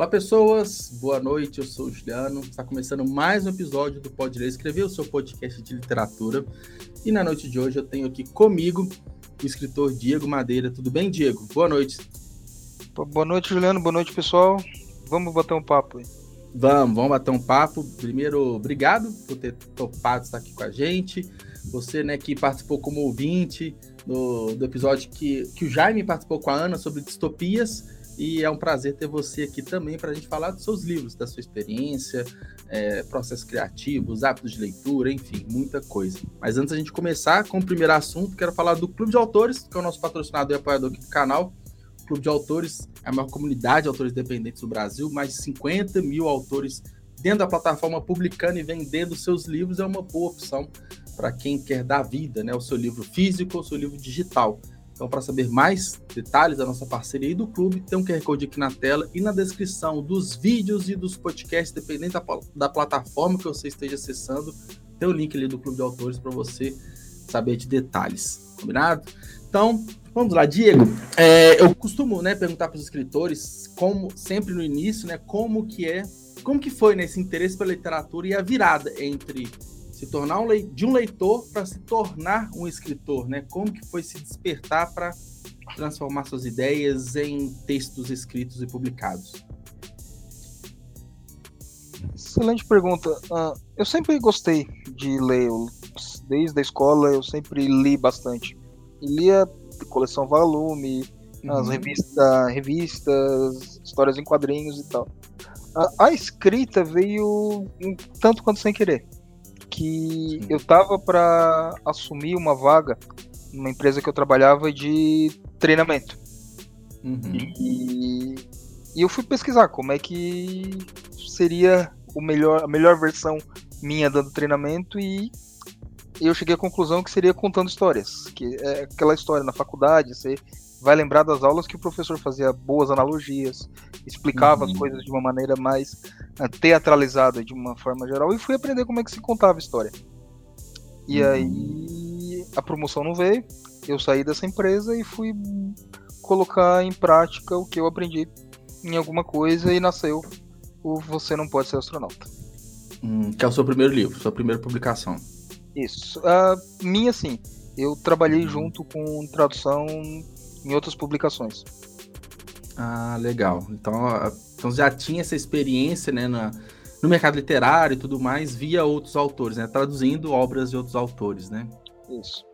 Olá, pessoas. Boa noite. Eu sou o Juliano. Está começando mais um episódio do Pode Ler Escrever, o seu podcast de literatura. E na noite de hoje eu tenho aqui comigo o escritor Diego Madeira. Tudo bem, Diego? Boa noite. Boa noite, Juliano. Boa noite, pessoal. Vamos bater um papo aí. Vamos, vamos bater um papo. Primeiro, obrigado por ter topado estar aqui com a gente. Você, né, que participou como ouvinte do, do episódio que, que o Jaime participou com a Ana sobre distopias e é um prazer ter você aqui também para a gente falar dos seus livros, da sua experiência, é, processos criativos, hábitos de leitura, enfim, muita coisa. Mas antes a gente começar com o primeiro assunto, quero falar do Clube de Autores, que é o nosso patrocinador e apoiador aqui do canal. O Clube de Autores é a maior comunidade de autores independentes do Brasil, mais de 50 mil autores dentro da plataforma publicando e vendendo seus livros é uma boa opção para quem quer dar vida, né? O seu livro físico ou o seu livro digital. Então, para saber mais detalhes da nossa parceria e do clube, tem um QR Code aqui na tela e na descrição dos vídeos e dos podcasts, dependendo da, da plataforma que você esteja acessando, tem o link ali do Clube de Autores para você saber de detalhes. Combinado? Então, vamos lá, Diego. É, eu costumo né, perguntar para os escritores, como sempre no início, né, como que é, como que foi né, esse interesse pela literatura e a virada entre se tornar um de um leitor para se tornar um escritor, né? Como que foi se despertar para transformar suas ideias em textos escritos e publicados? Excelente pergunta. Uh, eu sempre gostei de ler, desde a escola eu sempre li bastante. E lia coleção volume, uhum. as revistas, revistas, histórias em quadrinhos e tal. A, a escrita veio um tanto quanto sem querer que eu tava para assumir uma vaga numa empresa que eu trabalhava de treinamento. Uhum. E, e, eu fui pesquisar como é que seria o melhor, a melhor versão minha dando treinamento e eu cheguei à conclusão que seria contando histórias, que é aquela história na faculdade, você vai lembrar das aulas que o professor fazia boas analogias, explicava uhum. as coisas de uma maneira mais uh, teatralizada, de uma forma geral, e fui aprender como é que se contava a história. E uhum. aí a promoção não veio, eu saí dessa empresa e fui colocar em prática o que eu aprendi em alguma coisa e nasceu o Você Não Pode Ser Astronauta. Hum, que é o seu primeiro livro, sua primeira publicação. Isso. Uh, minha, sim. Eu trabalhei uhum. junto com tradução em outras publicações. Ah, legal. Então, então já tinha essa experiência né, na, no mercado literário e tudo mais via outros autores, né? Traduzindo obras de outros autores, né? Isso.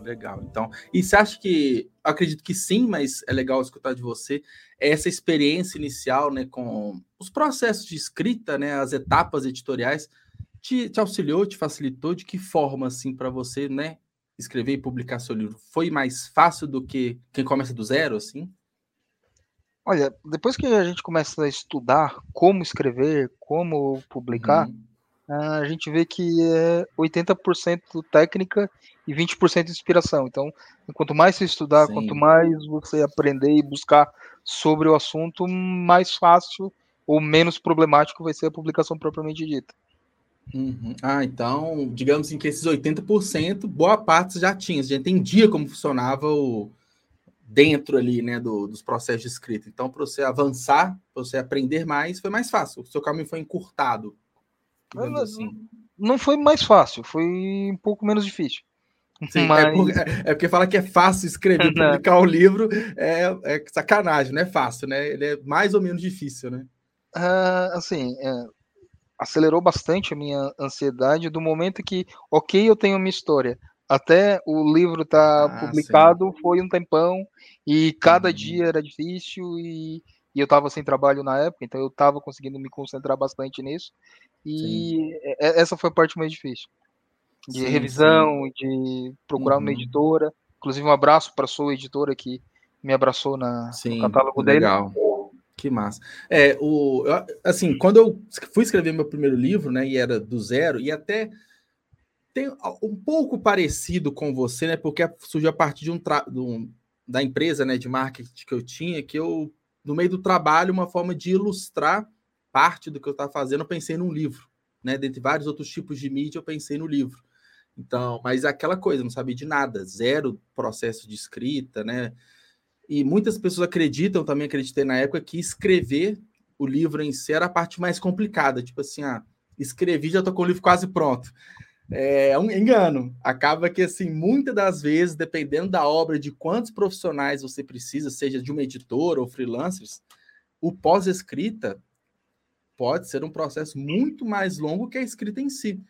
Legal. Então, e você acha que, acredito que sim, mas é legal escutar de você, essa experiência inicial, né, com os processos de escrita, né, as etapas editoriais, te, te auxiliou, te facilitou? De que forma, assim, para você, né, escrever e publicar seu livro foi mais fácil do que quem começa do zero, assim? Olha, depois que a gente começa a estudar como escrever, como publicar, uhum. a gente vê que é 80% técnica e 20% inspiração. Então, quanto mais você estudar, Sim. quanto mais você aprender e buscar sobre o assunto, mais fácil ou menos problemático vai ser a publicação propriamente dita. Uhum. Ah, então, digamos assim que esses 80%, boa parte você já tinha, você já entendia como funcionava o dentro ali, né, do, dos processos de escrita. Então, para você avançar, para você aprender mais, foi mais fácil. O seu caminho foi encurtado. Não, assim. não foi mais fácil, foi um pouco menos difícil. Sim, é Mas... é, porque, é, porque fala que é fácil escrever, publicar o um livro, é, é sacanagem, não é fácil, né? Ele é mais ou menos difícil, né? Uh, assim, é, acelerou bastante a minha ansiedade do momento que, ok, eu tenho uma história, até o livro tá ah, publicado sim. foi um tempão e cada uhum. dia era difícil e, e eu estava sem trabalho na época, então eu estava conseguindo me concentrar bastante nisso e essa foi a parte mais difícil de sim, revisão, sim. de procurar uhum. uma editora, inclusive um abraço para sua editora que me abraçou na, no catálogo legal. dele. Que massa. É, o, assim, quando eu fui escrever meu primeiro livro, né, e era do zero, e até tem um pouco parecido com você, né, porque surgiu a partir de um, de um da empresa, né, de marketing que eu tinha, que eu, no meio do trabalho, uma forma de ilustrar parte do que eu estava fazendo, eu pensei num livro, né, dentre vários outros tipos de mídia, eu pensei no livro. Então, mas é aquela coisa, não sabia de nada, zero processo de escrita, né, e muitas pessoas acreditam, também acreditei na época, que escrever o livro em si era a parte mais complicada. Tipo assim, ah, escrevi, já tô com o livro quase pronto. É um engano. Acaba que, assim, muitas das vezes, dependendo da obra, de quantos profissionais você precisa, seja de uma editora ou freelancers, o pós-escrita pode ser um processo muito mais longo que a escrita em si.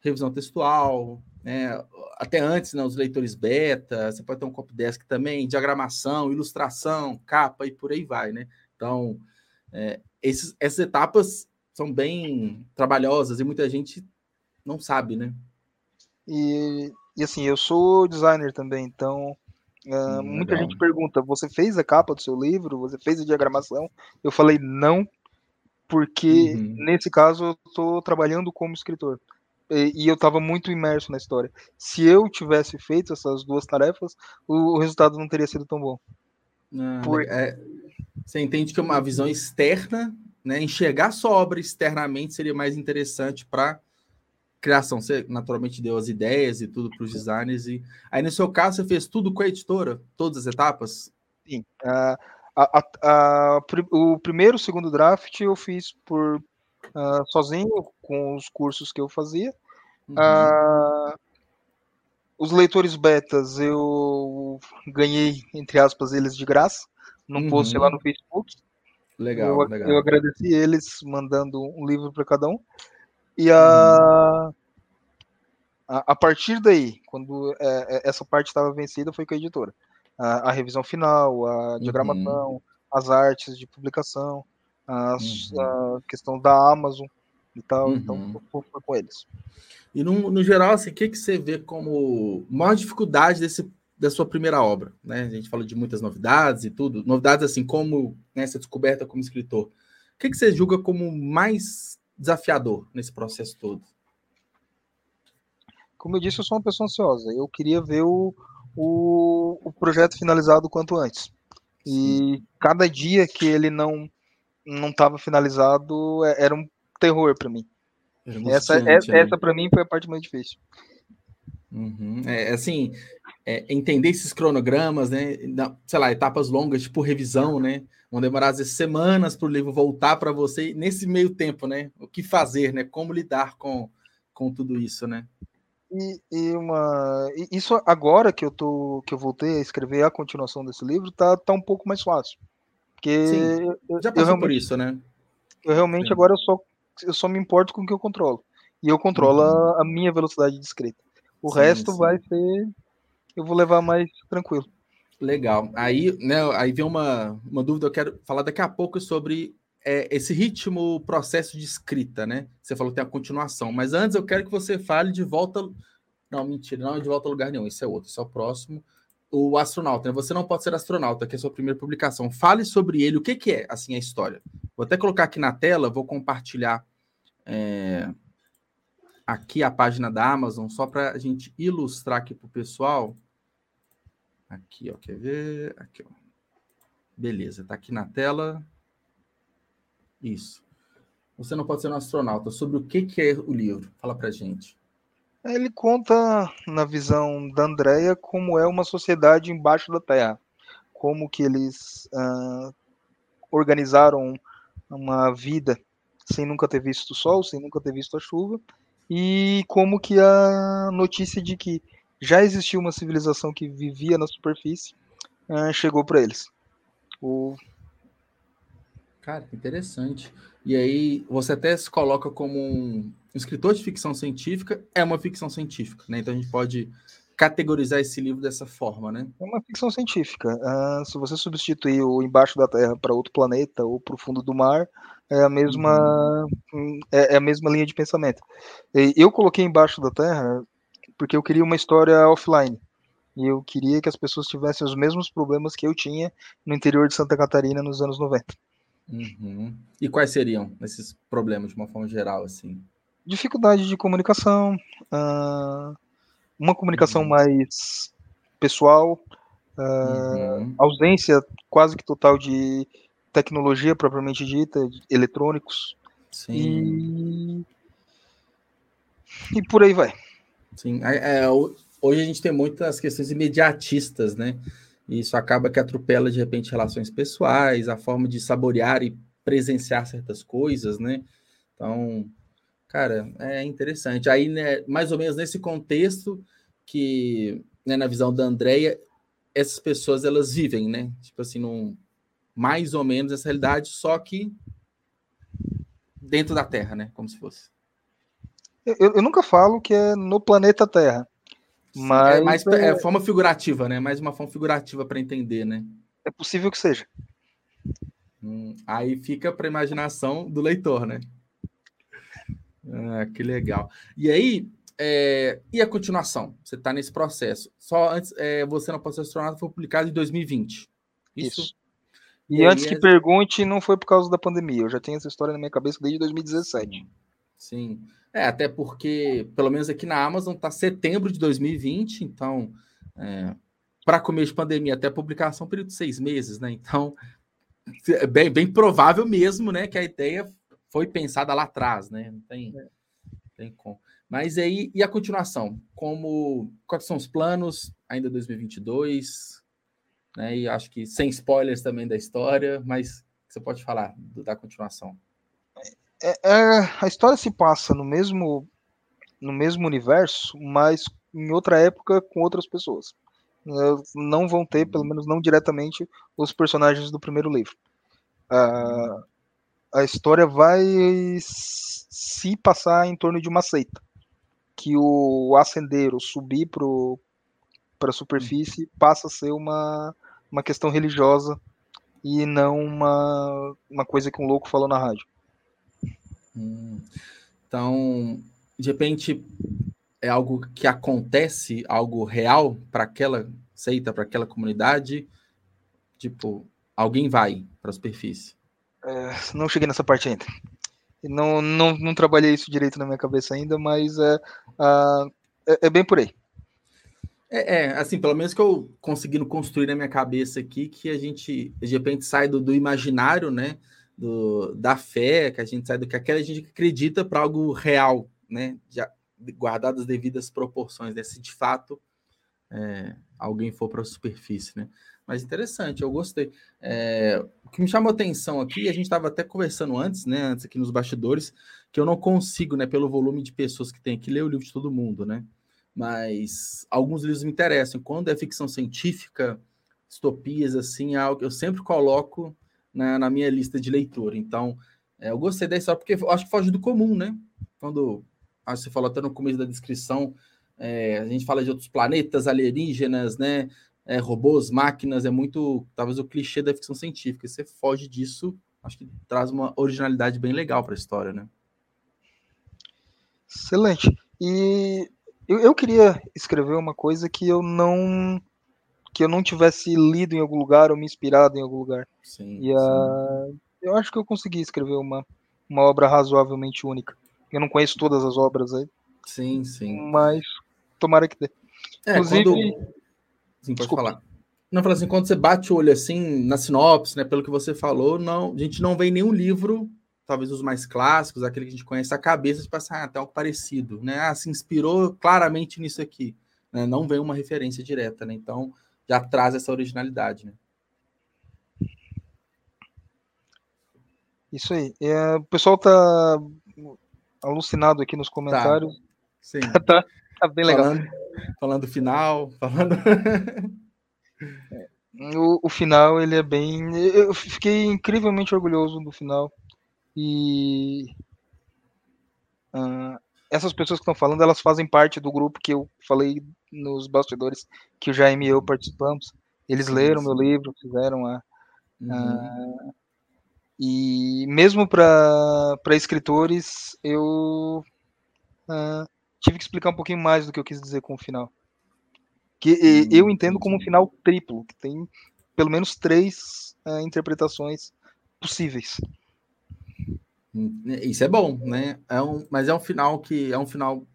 Revisão textual, né? até antes, né, os leitores beta, você pode ter um copy desk também, diagramação, ilustração, capa e por aí vai, né? Então, é, esses, essas etapas são bem trabalhosas e muita gente não sabe, né? E, e assim, eu sou designer também, então uh, muita legal. gente pergunta: você fez a capa do seu livro? Você fez a diagramação? Eu falei não, porque uhum. nesse caso eu estou trabalhando como escritor. E, eu estava muito imerso na história. Se eu tivesse feito essas duas tarefas, o, o resultado não teria sido tão bom. Ah, Por... é, você entende que uma visão externa, né, enxergar sua obra externamente seria mais interessante para criação. Você naturalmente deu as ideias e tudo para os designers. E aí, no seu caso, você fez tudo com a editora? Todas as etapas? Sim. Uh, a, a, a, o primeiro, segundo draft eu fiz por uh, sozinho, com os cursos que eu fazia. Uhum. Uh, os leitores betas eu ganhei, entre aspas, eles de graça, num uhum. post lá no Facebook. Legal, eu, legal. Eu agradeci eles mandando um livro para cada um. E a, a, a, partir daí, quando é, é essa parte estava vencida, foi com a editora. A, a revisão final, a uhum. diagramação, uhum. as artes de publicação, as, uhum. a questão da Amazon e tal. Então, uhum. Então, foi, com eles. E no, no geral, assim, o que, que você vê como maior dificuldade desse, da sua primeira obra? Né? A gente falou de muitas novidades e tudo. Novidades, assim, como né, essa descoberta como escritor. O que, que você julga como mais desafiador nesse processo todo? Como eu disse, eu sou uma pessoa ansiosa. Eu queria ver o, o, o projeto finalizado o quanto antes. E cada dia que ele não não estava finalizado é, era um terror para mim. Essa, essa, né? essa para mim foi a parte mais difícil. Uhum. É, assim, é, entender esses cronogramas, né? Sei lá, etapas longas, tipo revisão, né? Vão demorar às vezes semanas para o livro voltar para você. Nesse meio tempo, né? O que fazer, né? Como lidar com, com tudo isso, né? E, e uma, isso agora que eu tô, que eu voltei a escrever a continuação desse livro, tá, tá um pouco mais fácil, porque Sim, já passou por isso, né? Eu realmente Sim. agora eu só, eu só me importo com o que eu controlo e eu controlo uhum. a, minha velocidade de escrita. O sim, resto sim. vai ser, eu vou levar mais tranquilo. Legal. Aí, né, aí vem uma, uma dúvida, eu quero falar daqui a pouco sobre é, esse ritmo, processo de escrita, né? Você falou que tem a continuação, mas antes eu quero que você fale de volta. Não, mentira, não é de volta a lugar nenhum, isso é outro, isso é o próximo. O astronauta, né? Você não pode ser astronauta, que é a sua primeira publicação. Fale sobre ele, o que, que é, assim, a história. Vou até colocar aqui na tela, vou compartilhar é, aqui a página da Amazon, só para a gente ilustrar aqui para o pessoal. Aqui, ó, quer ver? Aqui, ó. Beleza, tá aqui na tela. Isso. Você não pode ser um astronauta. Sobre o que, que é o livro? Fala pra gente. Ele conta, na visão da Andrea, como é uma sociedade embaixo da Terra. Como que eles uh, organizaram uma vida sem nunca ter visto o sol, sem nunca ter visto a chuva, e como que a notícia de que já existia uma civilização que vivia na superfície uh, chegou para eles. O... Cara, interessante. E aí você até se coloca como um escritor de ficção científica, é uma ficção científica, né? Então a gente pode categorizar esse livro dessa forma, né? É uma ficção científica. Uh, se você substituir o embaixo da Terra para outro planeta ou para o fundo do mar, é a mesma uhum. é, é, a mesma linha de pensamento. Eu coloquei embaixo da Terra porque eu queria uma história offline. E eu queria que as pessoas tivessem os mesmos problemas que eu tinha no interior de Santa Catarina nos anos 90. Uhum. E quais seriam esses problemas de uma forma geral, assim? Dificuldade de comunicação, uh, uma comunicação uhum. mais pessoal, uh, uhum. ausência quase que total de tecnologia propriamente dita, de eletrônicos. Sim. E... e por aí vai. Sim, é, hoje a gente tem muitas questões imediatistas, né? E isso acaba que atropela de repente relações pessoais, a forma de saborear e presenciar certas coisas, né? Então, cara, é interessante. Aí, né, mais ou menos nesse contexto que, né, na visão da Andrea, essas pessoas elas vivem, né? Tipo assim, num, mais ou menos essa realidade, só que dentro da Terra, né? Como se fosse. Eu, eu nunca falo que é no planeta Terra. Mas é mais é... é forma figurativa, né? Mais uma forma figurativa para entender, né? É possível que seja. Hum, aí fica para imaginação do leitor, né? Ah, que legal. E aí, é, e a continuação? Você está nesse processo. Só antes, é, você não pode ser astronauta foi publicado em 2020. Isso. Isso. E, e antes que é... pergunte, não foi por causa da pandemia. Eu já tenho essa história na minha cabeça desde 2017. Sim. É, até porque, pelo menos aqui na Amazon, está setembro de 2020, então, é, para começo de pandemia até publicação, período de seis meses, né? Então, é bem, bem provável mesmo, né, que a ideia foi pensada lá atrás, né? Não tem, é. tem como. Mas aí, e a continuação? Como, quais são os planos ainda 2022? Né? E acho que sem spoilers também da história, mas você pode falar do, da continuação. É, é, a história se passa no mesmo no mesmo universo, mas em outra época com outras pessoas. Não vão ter, pelo menos não diretamente, os personagens do primeiro livro. Uh, a história vai se passar em torno de uma seita. Que o ascender, subir para a superfície, passa a ser uma, uma questão religiosa e não uma, uma coisa que um louco falou na rádio. Hum. Então, de repente, é algo que acontece, algo real para aquela seita, para aquela comunidade? Tipo, alguém vai para a superfície? É, não cheguei nessa parte ainda. Não, não, não trabalhei isso direito na minha cabeça ainda, mas é, é, é bem por aí. É, é, assim, pelo menos que eu conseguindo construir na minha cabeça aqui, que a gente, de repente, sai do, do imaginário, né? Do, da fé, que a gente sai do que aquela gente acredita para algo real, né? Já, guardado as devidas proporções, né? Se de fato é, alguém for para a superfície, né? Mas interessante, eu gostei. É, o que me chamou atenção aqui, a gente estava até conversando antes, né? Antes aqui nos bastidores, que eu não consigo, né? Pelo volume de pessoas que tem aqui, ler o livro de todo mundo, né? Mas alguns livros me interessam. Quando é ficção científica, distopias, assim, é algo que eu sempre coloco na, na minha lista de leitura. Então, é, eu gostei história porque acho que foge do comum, né? Quando acho que você falou até no começo da descrição, é, a gente fala de outros planetas alienígenas, né? É, robôs, máquinas, é muito, talvez, o clichê da ficção científica. Você foge disso, acho que traz uma originalidade bem legal para a história, né? Excelente. E eu, eu queria escrever uma coisa que eu não que eu não tivesse lido em algum lugar ou me inspirado em algum lugar. Sim, e uh, eu acho que eu consegui escrever uma, uma obra razoavelmente única. Eu não conheço todas as obras aí. Sim, sim. Mas tomara que dê. É, Inclusive. Quando... Sim, pode Desculpa. falar. Não, fala assim, quando você bate o olho assim na sinopse, né, pelo que você falou, não, a gente não vê nenhum livro, talvez os mais clássicos, aquele que a gente conhece, a cabeça de passar ah, até algo parecido, né? Ah, se inspirou claramente nisso aqui, né? Não vem uma referência direta, né? Então, já traz essa originalidade, né? Isso aí. É, o pessoal tá alucinado aqui nos comentários. Tá. Sim. tá, tá, bem legal. Falando, falando do final, falando. O, o, final, ele é bem. Eu fiquei incrivelmente orgulhoso do final. E. Uh, essas pessoas que estão falando, elas fazem parte do grupo que eu falei nos bastidores que o Jaime e eu participamos. Eles leram meu livro, fizeram a. Uhum. a e mesmo para escritores, eu uh, tive que explicar um pouquinho mais do que eu quis dizer com o final. Que uhum. eu entendo como um final triplo, que tem pelo menos três uh, interpretações possíveis. Isso é bom, né? É um, mas é um final que é um final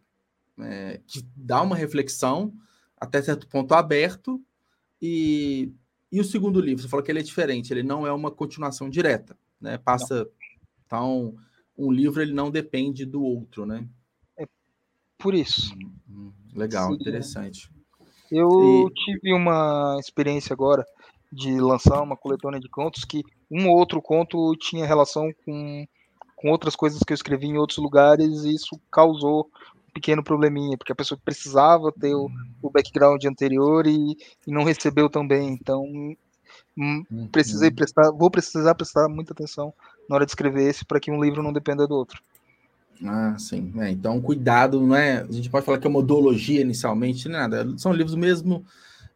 é, que dá uma reflexão até certo ponto aberto e, e o segundo livro, você falou que ele é diferente, ele não é uma continuação direta, né? Passa, não. então, um livro ele não depende do outro, né? É por isso. Hum, hum legal, Sim. interessante. Eu e... tive uma experiência agora de lançar uma coletânea de contos que um ou outro conto tinha relação com, com outras coisas que eu escrevi em outros lugares e isso causou pequeno probleminha, porque a pessoa precisava ter o, o background anterior e, e não recebeu também. Então, hum, precisei uhum. prestar, vou precisar prestar muita atenção na hora de escrever esse para que um livro não dependa do outro. Ah, sim. É, então, cuidado, não é? A gente pode falar que é modologia inicialmente, nada. São livros mesmo,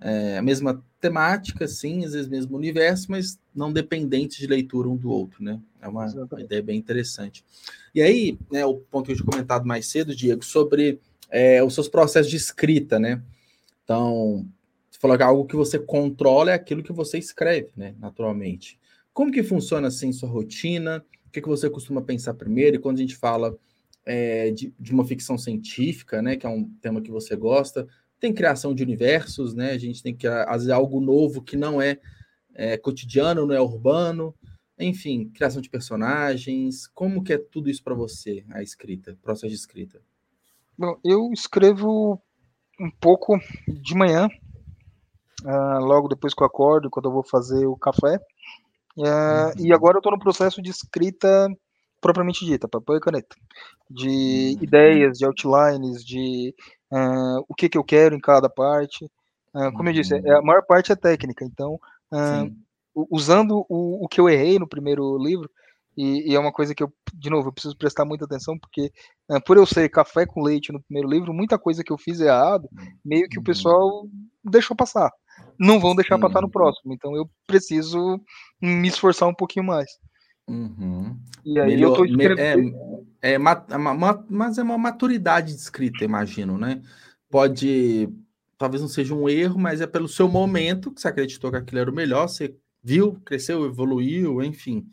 é, a mesma temática, sim, às vezes mesmo universo, mas não dependentes de leitura um do outro, né? É uma, uma ideia bem interessante. E aí, né, o ponto que eu tinha comentado mais cedo, Diego, sobre é, os seus processos de escrita, né? Então, você falou que algo que você controla é aquilo que você escreve, né? Naturalmente. Como que funciona assim sua rotina? O que, que você costuma pensar primeiro? E quando a gente fala é, de, de, uma ficção científica, né, que é um tema que você gosta. Tem criação de universos, né? A gente tem que fazer algo novo que não é, é, cotidiano, não é urbano. Enfim, criação de personagens. Como que é tudo isso para você, a escrita, processo de escrita? Bom, eu escrevo um pouco de manhã, uh, logo depois que eu acordo, quando eu vou fazer o café. Uh, uhum. E agora eu estou no processo de escrita propriamente dita, papel e caneta, de hum. ideias, de outlines, de uh, o que, que eu quero em cada parte. Uh, como eu disse, uhum. a maior parte é técnica, então, uh, usando o, o que eu errei no primeiro livro, e, e, é uma coisa que eu, de novo, eu preciso prestar muita atenção, porque por eu ser café com leite no primeiro livro, muita coisa que eu fiz errado, meio que o uhum. pessoal deixou passar. Não vão deixar passar no próximo, então eu preciso me esforçar um pouquinho mais. Uhum. E aí Melhor, eu tô escrevendo. É, é, mas é uma maturidade de escrita, imagino, né? Pode. Talvez não seja um erro, mas é pelo seu momento que você acreditou que aquilo era o melhor, você viu, cresceu, evoluiu, enfim.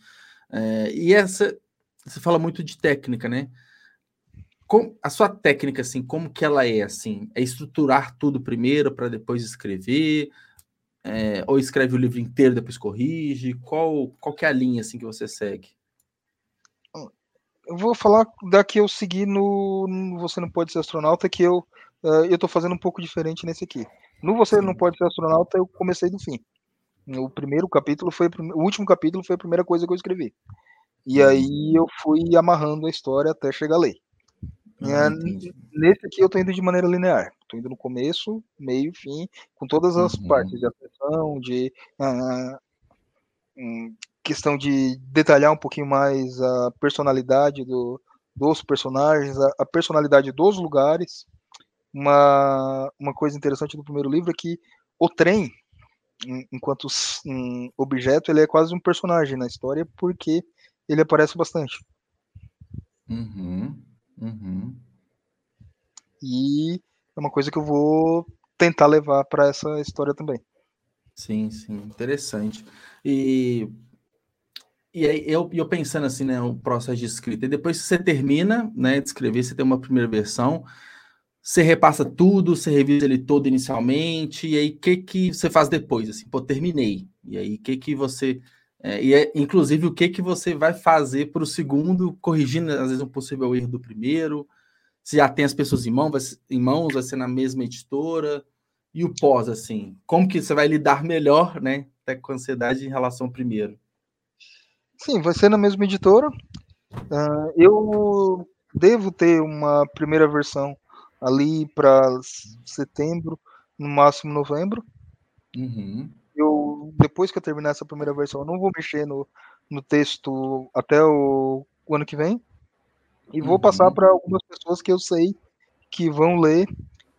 É, e essa. Você fala muito de técnica, né? A sua técnica, assim, como que ela é, assim? É estruturar tudo primeiro para depois escrever? É, ou escreve o livro inteiro depois corrige? Qual, qual que é a linha assim que você segue? Eu vou falar da que eu segui no, no Você Não Pode Ser Astronauta, que eu uh, eu tô fazendo um pouco diferente nesse aqui. No Você. Não Pode Ser Astronauta, eu comecei do fim. O primeiro capítulo foi o último capítulo foi a primeira coisa que eu escrevi. E aí eu fui amarrando a história até chegar a lei. Ah, nesse aqui eu tô indo de maneira linear. Tô indo no começo, meio, fim, com todas as uhum. partes de atenção, de uh, questão de detalhar um pouquinho mais a personalidade do, dos personagens, a, a, personalidade dos lugares. Uma, uma coisa interessante do primeiro livro é que o trem, enquanto um objeto, ele é quase um personagem na história porque ele aparece bastante. Uhum. Uhum. E é uma coisa que eu vou tentar levar para essa história também. Sim, sim, interessante. E, e aí eu, eu pensando assim, né, o processo de escrita, e depois que você termina, né, de escrever, você tem uma primeira versão, você repassa tudo, você revisa ele todo inicialmente, e aí o que que você faz depois, assim, pô, terminei, e aí o que que você é, e é, inclusive, o que, que você vai fazer para o segundo, corrigindo, às vezes, um possível erro do primeiro. Se já tem as pessoas em, mão, vai, em mãos, vai ser na mesma editora. E o pós, assim, como que você vai lidar melhor, né, até com a ansiedade em relação ao primeiro? Sim, vai ser na mesma editora. Uh, eu devo ter uma primeira versão ali para setembro, no máximo novembro. Uhum eu depois que eu terminar essa primeira versão, eu não vou mexer no, no texto até o, o ano que vem. E vou uhum. passar para algumas pessoas que eu sei que vão ler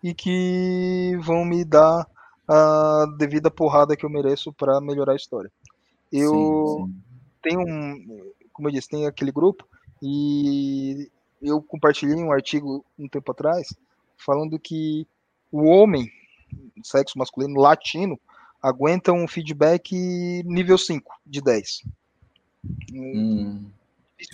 e que vão me dar a devida porrada que eu mereço para melhorar a história. Eu sim, sim. Tenho um, como eu disse, tem aquele grupo e eu compartilhei um artigo um tempo atrás falando que o homem, sexo masculino latino, aguenta um feedback nível 5 de 10. Hum.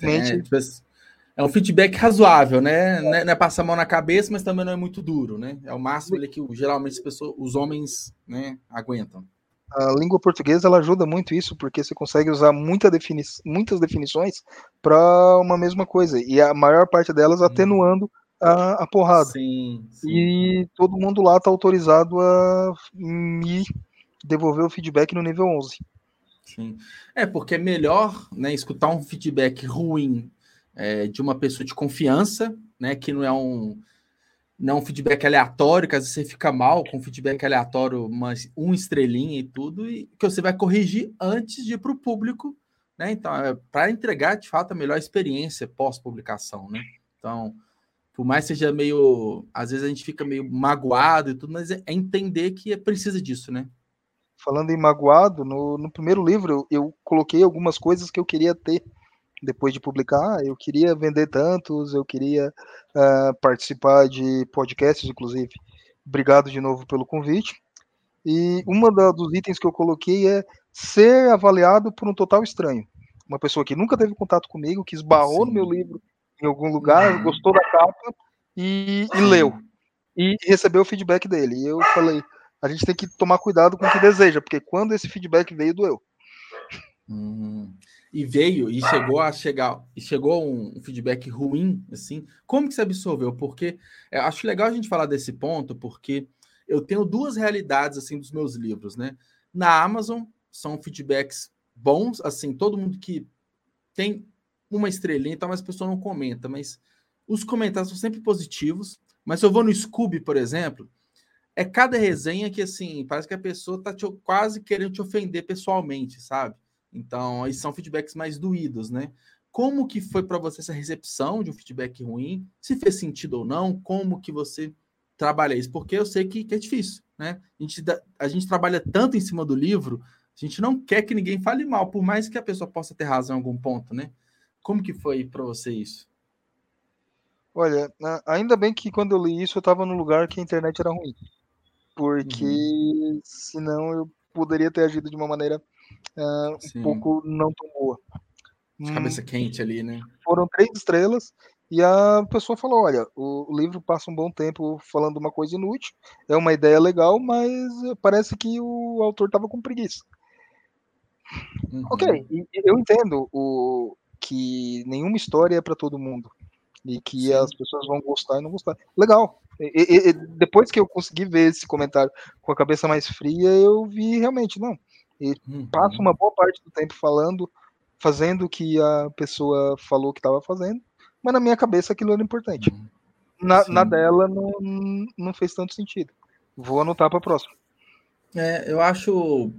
É, é, um feedback razoável, né? É. Não é passar a mão na cabeça, mas também não é muito duro, né? É o máximo que geralmente as pessoas, os homens né, aguentam. A língua portuguesa ela ajuda muito isso, porque você consegue usar muita defini muitas definições para uma mesma coisa, e a maior parte delas atenuando a, a porrada. Sim, sim. E todo mundo lá está autorizado a me devolver o feedback no nível 11. Sim. É, porque é melhor né, escutar um feedback ruim é, de uma pessoa de confiança, né? Que não é um, não é feedback aleatório, que às vezes você fica mal com feedback aleatório, mas um estrelinha e tudo, e que você vai corrigir antes de ir para o público, né? Então, é para entregar de fato a melhor experiência pós-publicação, né? Então, por mais seja meio. Às vezes a gente fica meio magoado e tudo, mas é entender que é precisa disso, né? Falando em magoado, no, no primeiro livro eu, eu coloquei algumas coisas que eu queria ter depois de publicar. Eu queria vender tantos, eu queria uh, participar de podcasts, inclusive. Obrigado de novo pelo convite. E uma da, dos itens que eu coloquei é ser avaliado por um total estranho. Uma pessoa que nunca teve contato comigo, que esbarrou Sim. no meu livro em algum lugar, uhum. gostou da capa e, e leu. E recebeu o feedback dele. E eu falei, a gente tem que tomar cuidado com o que deseja, porque quando esse feedback veio, doeu. Hum, e veio, e chegou a chegar, e chegou um feedback ruim, assim. Como que você absorveu? Porque é, acho legal a gente falar desse ponto, porque eu tenho duas realidades assim dos meus livros, né? Na Amazon são feedbacks bons, assim, todo mundo que tem uma estrelinha, então, mas a pessoa não comenta, mas os comentários são sempre positivos. Mas se eu vou no Scooby, por exemplo, é cada resenha que assim, parece que a pessoa tá te, quase querendo te ofender pessoalmente, sabe? Então, aí são feedbacks mais doídos, né? Como que foi para você essa recepção de um feedback ruim? Se fez sentido ou não? Como que você trabalha isso? Porque eu sei que, que é difícil, né? A gente, a gente trabalha tanto em cima do livro, a gente não quer que ninguém fale mal, por mais que a pessoa possa ter razão em algum ponto, né? Como que foi para você isso? Olha, ainda bem que quando eu li isso eu estava num lugar que a internet era ruim. Porque uhum. senão eu poderia ter agido de uma maneira uh, um pouco não tão boa. De cabeça hum, quente ali, né? Foram três estrelas e a pessoa falou: olha, o, livro passa um bom tempo falando uma coisa inútil, é uma ideia legal, mas parece que o autor estava com preguiça. Uhum. Ok, eu entendo o, que nenhuma história é para todo mundo e que Sim. as pessoas vão gostar e não gostar. Legal. E, e, depois que eu consegui ver esse comentário com a cabeça mais fria, eu vi realmente não. E uhum. passa uma boa parte do tempo falando, fazendo o que a pessoa falou que estava fazendo, mas na minha cabeça aquilo era importante. Uhum. Na, na, dela não, não fez tanto sentido. Vou anotar para a próxima. É, eu acho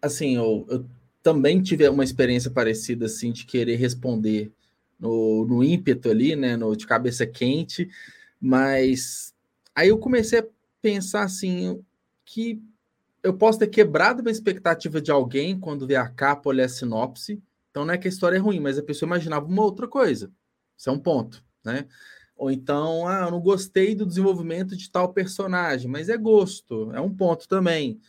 assim, eu, eu também tive uma experiência parecida, assim, de querer responder no, no ímpeto ali, né, no, de cabeça quente, mas aí eu comecei a pensar, assim, que eu posso ter quebrado uma expectativa de alguém quando vê a capa ou a sinopse, então não é que a história é ruim, mas a pessoa imaginava uma outra coisa, isso é um ponto, né? Ou então, ah, eu não gostei do desenvolvimento de tal personagem, mas é gosto, é um ponto também.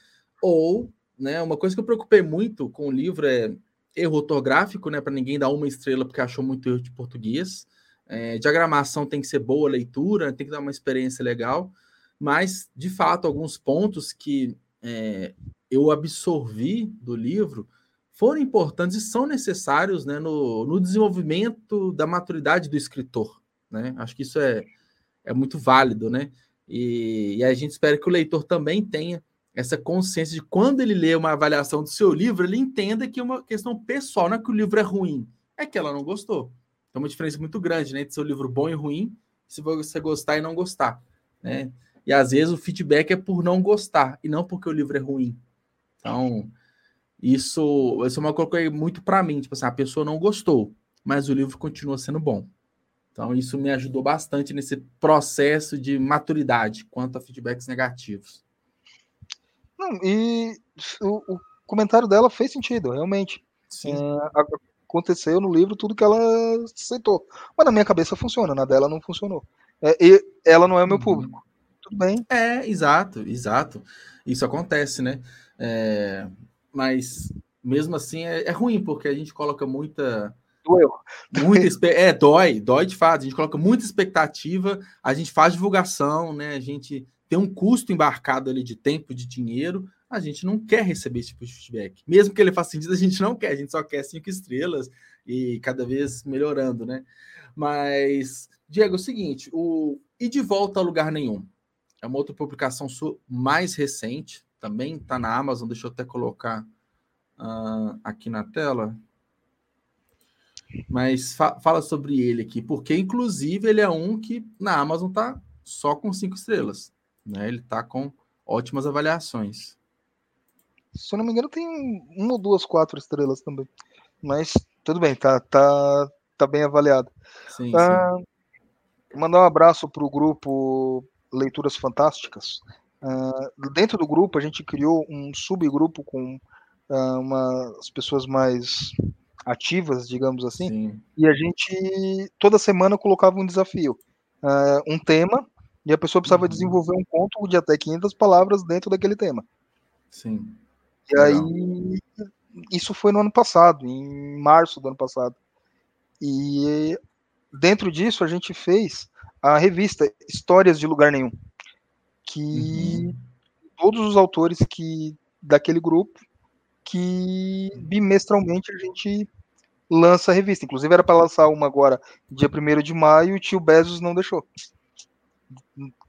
Ou né? Uma coisa que eu preocupei muito com o livro é erro ortográfico, né? Para ninguém dar uma estrela porque achou muito erro de português. É, diagramação tem que ser boa leitura, tem que dar uma experiência legal, mas de fato alguns pontos que é, eu absorvi do livro foram importantes e são necessários né, no, no desenvolvimento da maturidade do escritor. Né? Acho que isso é, é muito válido, né? E, e a gente espera que o leitor também tenha essa consciência de quando ele lê uma avaliação do seu livro, ele entenda que é uma questão pessoal, não é que o livro é ruim, é que ela não gostou. Então, uma diferença muito grande, né, de seu livro bom e ruim, se você gostar e não gostar, né? E às vezes o feedback é por não gostar e não porque o livro é ruim. Então, isso, isso é uma coisa que muito para mim, tipo assim, a pessoa não gostou, mas o livro continua sendo bom. Então, isso me ajudou bastante nesse processo de maturidade quanto a feedbacks negativos. Não, e o, o, comentário dela fez sentido, realmente. Sim. É, aconteceu no livro tudo que ela aceitou. Mas na minha cabeça funciona, na dela não funcionou. É, e ela não é o meu uhum. público. Tudo bem. É, exato, exato. Isso acontece, né? É, mas mesmo assim é, é, ruim, porque a gente coloca muita. Doeu. Muita, é, dói, dói de fato. A gente coloca muita expectativa, a gente faz divulgação, né? A gente tem um custo embarcado ali de tempo, de dinheiro, a gente não quer receber esse tipo de feedback. Mesmo que ele faça sentido, a gente não quer, a gente só quer cinco estrelas e cada vez melhorando, né? Mas, Diego, é o seguinte, o E de Volta a Lugar Nenhum é uma outra publicação sua mais recente, também está na Amazon, deixa eu até colocar uh, aqui na tela. Mas fa fala sobre ele aqui, porque inclusive ele é um que na Amazon tá só com cinco estrelas, né? Ele tá com ótimas avaliações. Se eu não me engano, tem uma ou duas quatro estrelas também. Mas tudo bem, tá, tá, tá bem avaliado. Sim, ah, sim. Mandar um abraço para o grupo Leituras Fantásticas. Uh, dentro do grupo, a gente criou um subgrupo com uh, umas pessoas mais ativas, digamos assim, Sim. e a gente toda semana colocava um desafio, uh, um tema, e a pessoa precisava uhum. desenvolver um conto de até 500 palavras dentro daquele tema. Sim. E Legal. aí, isso foi no ano passado, em março do ano passado. E dentro disso a gente fez a revista Histórias de Lugar Nenhum, que uhum. todos os autores que daquele grupo que bimestralmente a gente lança a revista. Inclusive era para lançar uma agora, dia 1 de maio, e o tio Bezos não deixou.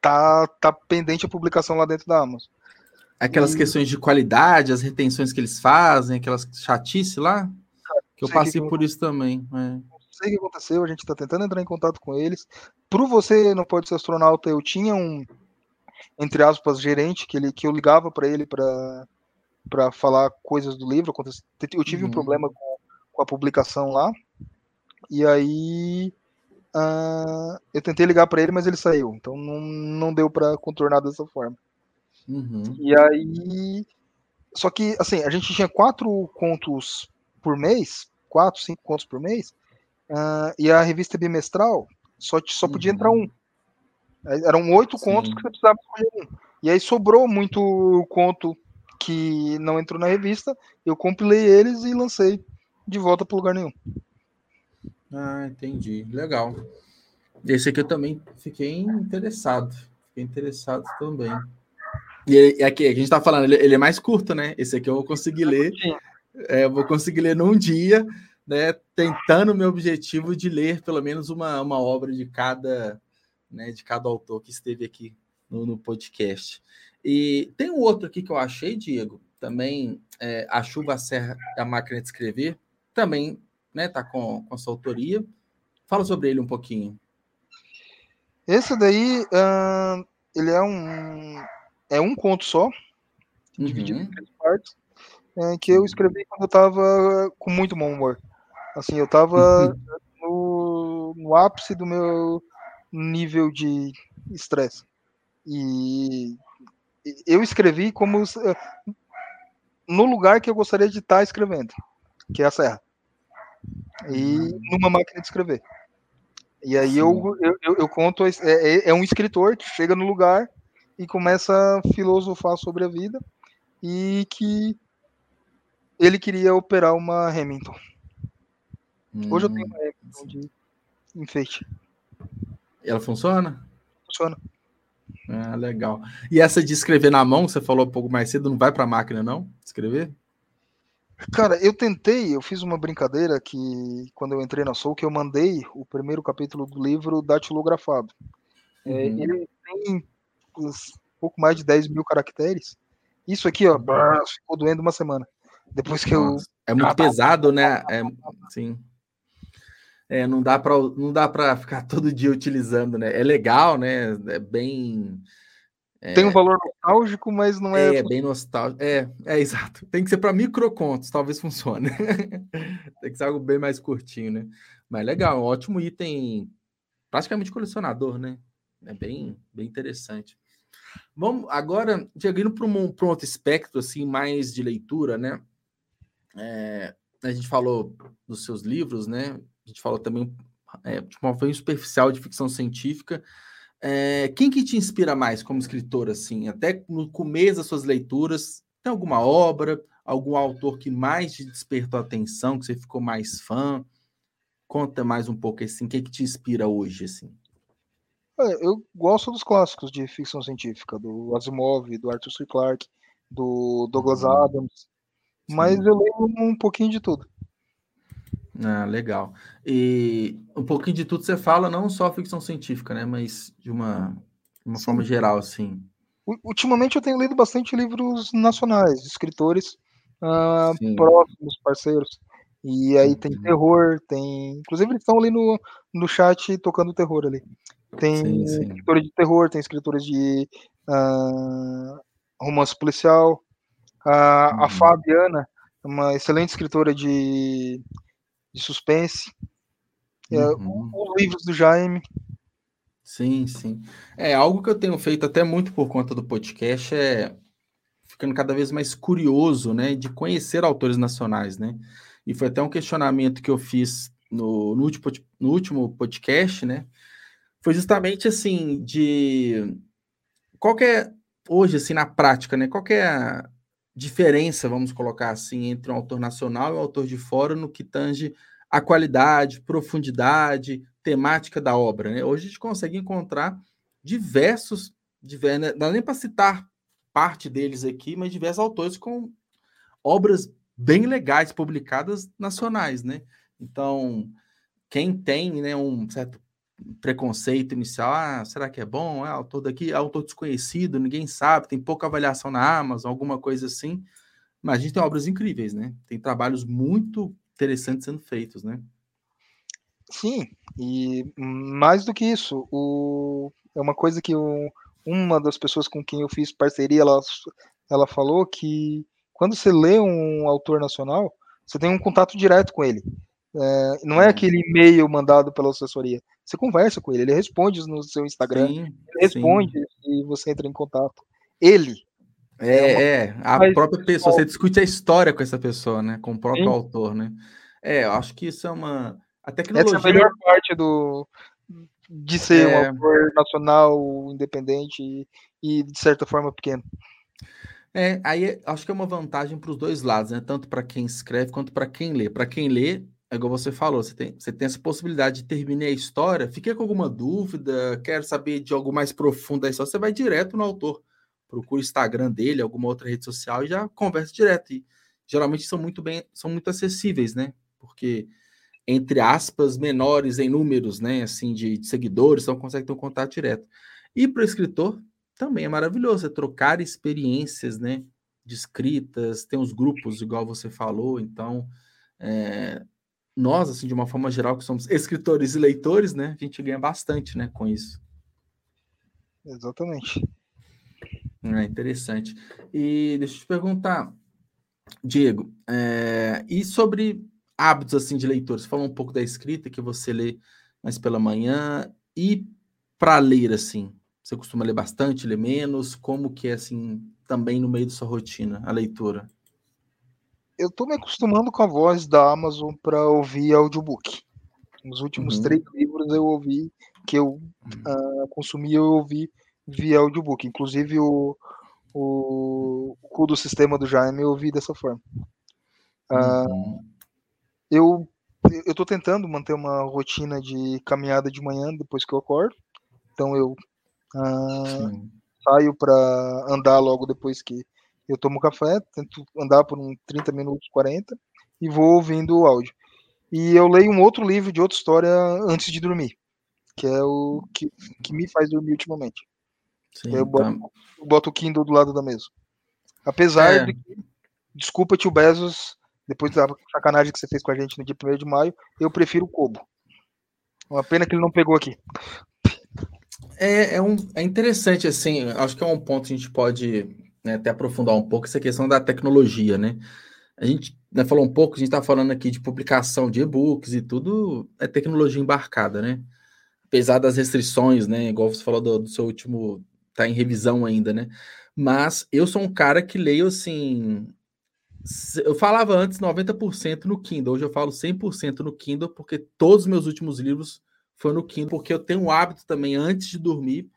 Tá, tá pendente a publicação lá dentro da Amazon. Aquelas e... questões de qualidade, as retenções que eles fazem, aquelas chatice lá, que eu passei que por isso também. É. Não sei o que aconteceu, a gente está tentando entrar em contato com eles. Pro Você Não Pode Ser Astronauta, eu tinha um, entre aspas, gerente, que, ele, que eu ligava para ele para para falar coisas do livro. Eu tive uhum. um problema com, com, a publicação lá. E aí uh, eu tentei ligar para ele, mas ele saiu. Então não, não deu para contornar dessa forma. Uhum. E aí. Só que, assim, a gente tinha quatro contos por mês, quatro, cinco contos por mês, uh, e a revista bimestral só, só podia uhum. entrar um. Eram oito contos que você precisava escolher um. E aí sobrou muito conto que não entrou na revista, eu compilei eles e lancei de volta para lugar nenhum. Ah, entendi. Legal. Esse aqui eu também fiquei interessado. Fiquei interessado também. E aqui, a gente tá falando, ele, ele, é mais curto, né? Esse aqui eu vou conseguir ler. É, eu vou conseguir ler num dia, né? Tentando o meu objetivo de ler pelo menos uma, uma obra de cada, né, de cada autor que esteve aqui no, no podcast. E tem um outro aqui que eu achei, Diego, também é, A Chuva Serra a Máquina de Escrever, também né, tá com, com sua autoria. Fala sobre ele um pouquinho. Esse daí, uh, ele é um é um conto só, dividido uhum. em três partes, é, que eu escrevi quando eu tava com muito bom humor. Assim, eu tava uhum. no, no ápice do meu nível de estresse. E eu escrevi como eh, no lugar que eu gostaria de estar escrevendo, que é a serra. E uhum. numa máquina de escrever. E aí eu, eu, eu, conto, é, é, é, um escritor que chega no lugar e começa a filosofar sobre a vida e que ele queria operar uma Hamilton. Hoje eu tenho uma hum, Hamilton de enfeite. Ela funciona? Funciona. Ah, legal. E essa de escrever na mão, você falou um pouco mais cedo, não vai para a máquina, não? Escrever? Cara, eu tentei, eu fiz uma brincadeira que quando eu entrei na Soul, que eu mandei o primeiro capítulo do livro datilografado. É, uhum. É, ele tem um pouco mais de 10 mil caracteres. Isso aqui, ó, ficou doendo uma semana. Depois que Nossa, eu. É muito pesado, né? É, sim. É, não dá para não dá para ficar todo dia utilizando, né? É legal, né? É bem é, tem um valor nostálgico, mas não é. É, bem nostálgico. É, é exato. Tem que ser para microcontos, talvez funcione. Tem que ser algo bem mais curtinho, né? Mas legal, um ótimo item, praticamente colecionador, né? É bem, bem interessante. Vamos agora, chegando para um, um outro espectro, assim, mais de leitura, né? É, a gente falou dos seus livros, né? a gente falou também é, de uma forma superficial de ficção científica. É, quem que te inspira mais como escritor, assim? Até no começo das suas leituras, tem alguma obra, algum autor que mais te despertou a atenção, que você ficou mais fã? Conta mais um pouco, assim, quem que te inspira hoje, assim? É, eu gosto dos clássicos de ficção científica, do Asimov, do Arthur C. Clarke, do Douglas uhum. Adams, mas eu leio um pouquinho de tudo. Ah, legal. E um pouquinho de tudo você fala, não só ficção científica, né? Mas de uma, uma forma geral, assim. Ultimamente eu tenho lido bastante livros nacionais, escritores uh, próximos parceiros. E aí tem uhum. terror, tem. Inclusive, eles estão ali no, no chat tocando terror ali. Tem sim, sim. escritores de terror, tem escritores de uh, romance policial. Uh, uhum. A Fabiana, uma excelente escritora de, de suspense. É, uhum. os livros do Jaime. Sim, sim. É algo que eu tenho feito até muito por conta do podcast é ficando cada vez mais curioso, né, de conhecer autores nacionais, né? E foi até um questionamento que eu fiz no, no, último, no último podcast, né? Foi justamente assim, de qual é, hoje, assim, na prática, né? Qual é a diferença, vamos colocar assim, entre um autor nacional e um autor de fora no que tange a qualidade, profundidade, temática da obra, né? Hoje a gente consegue encontrar diversos, diversos não dá nem para citar parte deles aqui, mas diversos autores com obras bem legais publicadas nacionais, né? Então, quem tem né, um certo preconceito inicial, ah, será que é bom? É autor daqui, é autor desconhecido, ninguém sabe, tem pouca avaliação na Amazon, alguma coisa assim. Mas a gente tem obras incríveis, né? Tem trabalhos muito interessantes sendo feitos, né? Sim, e mais do que isso, o... é uma coisa que o... uma das pessoas com quem eu fiz parceria, ela, ela falou que quando você lê um autor nacional, você tem um contato direto com ele. É, não é uhum. aquele e-mail mandado pela assessoria. Você conversa com ele, ele responde no seu Instagram, sim, ele responde sim. e você entra em contato. Ele. É, é, é a própria pessoa, você discute a história com essa pessoa, né? Com o próprio sim. autor, né? É, eu acho que isso é uma. A tecnologia. Essa é a melhor parte do, de ser é... um autor nacional, independente e, e, de certa forma, pequeno. É, aí acho que é uma vantagem para os dois lados, né? Tanto para quem escreve quanto para quem lê. Para quem lê, é igual você falou, você tem, você tem essa possibilidade de terminar a história, fiquei com alguma dúvida, quero saber de algo mais profundo da história, você vai direto no autor, procura o Instagram dele, alguma outra rede social e já conversa direto. E geralmente são muito bem, são muito acessíveis, né? Porque entre aspas menores em números, né, assim de, de seguidores, então consegue ter um contato direto. E para o escritor também é maravilhoso, é trocar experiências, né, de escritas, tem os grupos, igual você falou, então é, nós, assim, de uma forma geral, que somos escritores e leitores, né, a gente ganha bastante, né, com isso. Exatamente. É interessante. E deixa eu te perguntar, Diego, é, e sobre hábitos, assim, de leitor? Você falou um pouco da escrita, que você lê mais pela manhã, e para ler, assim, você costuma ler bastante, ler menos? Como que é, assim, também no meio da sua rotina, a leitura? Eu tô me acostumando com a voz da Amazon para ouvir audiobook. Nos últimos uhum. três livros eu ouvi, que eu uhum. uh, consumi, eu ouvi via audiobook. Inclusive o, o, o cu do sistema do Jaime eu ouvi dessa forma. Uh, uhum. Eu eu tô tentando manter uma rotina de caminhada de manhã depois que eu acordo. Então eu ah, saio para andar logo depois que eu tomo café, tento andar por uns 30 minutos, 40, e vou ouvindo o áudio. E eu leio um outro livro de outra história antes de dormir, que é o que, que me faz dormir ultimamente. Sim, eu, boto, tá. eu boto o Kindle do lado da mesa. Apesar é. de que, desculpa, tio Bezos, depois da sacanagem que você fez com a gente no dia 1 de maio, eu prefiro o Kobo. Uma pena que ele não pegou aqui. É, é, um, é interessante, assim, acho que é um ponto que a gente pode né, até aprofundar um pouco essa questão da tecnologia, né? A gente né, falou um pouco, a gente está falando aqui de publicação de e-books e tudo, é tecnologia embarcada, né? Apesar das restrições, né? Igual você falou do, do seu último, tá em revisão ainda, né? Mas eu sou um cara que leio assim. Eu falava antes 90% no Kindle, hoje eu falo 100% no Kindle, porque todos os meus últimos livros foi no Kindle, porque eu tenho um hábito também, antes de dormir,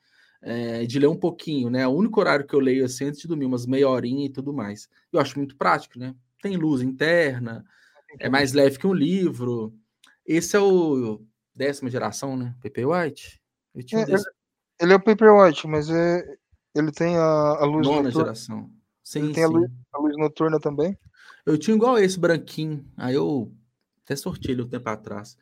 é, de ler um pouquinho, né? O único horário que eu leio assim antes de dormir, umas meia horinha e tudo mais. Eu acho muito prático, né? Tem luz interna, é mais leve que um livro. Esse é o décima geração, né? Paper White. É, ele, ele é o Paper White, mas é, ele tem a, a luz Nona noturna. geração. Sim, ele tem sim. A, luz, a luz noturna também. Eu tinha igual esse branquinho. Aí eu até sorti ele um tempo atrás.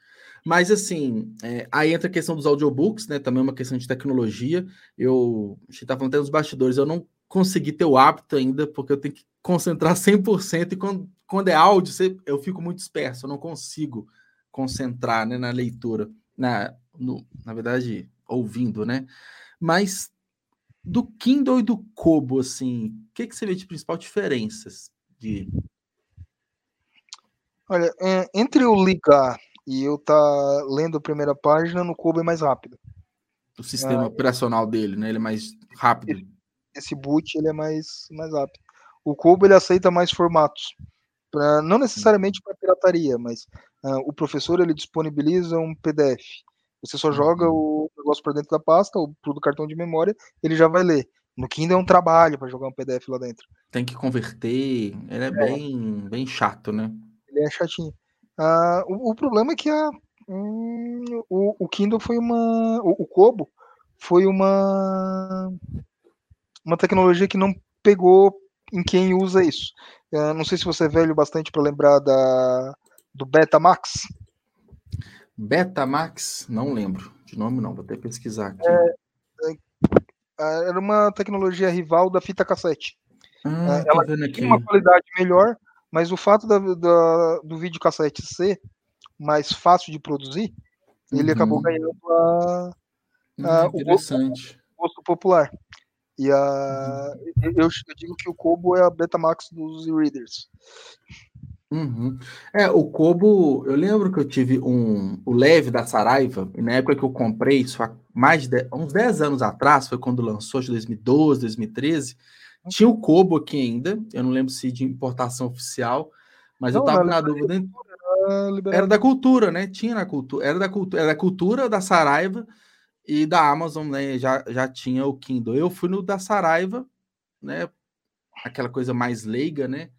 Mas assim, é, aí entra a questão dos audiobooks, né? Também é uma questão de tecnologia. Eu a gente tá falando até nos bastidores, eu não conseguir ter o hábito ainda, porque eu tenho que concentrar 100% e quando, quando é áudio, eu fico muito disperso, eu não consigo concentrar né, na leitura, na, no, na verdade, ouvindo, né? Mas do Kindle e do Kobo, assim, o que, que você vê de principal diferenças de Olha, é, entre eu ligar e eu tá lendo a primeira página, no Kobo é mais rápido. O sistema ah, operacional dele, né? Ele é mais rápido. Esse, boot ele é mais, mais rápido. O Kobo ele aceita mais formatos. Pra, não necessariamente para pirataria, mas uh, o professor ele disponibiliza um PDF. Você só joga uhum. o negócio para dentro da pasta, ou pro cartão de memória, ele já vai ler. No Kindle é um trabalho para jogar um PDF lá dentro. Tem que converter, ele é, é. bem, bem chato, né? Ele é chatinho. Ah, o, o, problema é que a, hum, o, o Kindle foi uma. O, o Kobo foi uma. Uma tecnologia que não pegou em quem usa isso. Uh, não sei se você é velho bastante para lembrar da, do Betamax. Betamax? Não lembro. De nome não, vou até pesquisar aqui. É, é, era uma tecnologia rival da fita cassete. Ah, ela tinha uma qualidade melhor, mas o fato da, da, do videocassete ser mais fácil de produzir, uhum. ele acabou ganhando a, a, hum, o, gosto, o, gosto, popular. E a, uhum. eu, eu, digo que o Kobo é a Betamax dos e-readers. Uhum. É, o Kobo, eu lembro que eu tive um, o Leve da Saraiva, na época que eu comprei, isso há mais de uns 10 anos atrás, foi quando lançou, de 2012, 2013, tinha o Kobo aqui ainda, eu não lembro se de importação oficial, mas não, eu tava na dúvida. Era, era da cultura, né? Tinha na cultura, era da cultura, era da cultura da Saraiva e da Amazon, né? Já, já tinha o Kindle. Eu fui no da Saraiva, né? Aquela coisa mais leiga, né?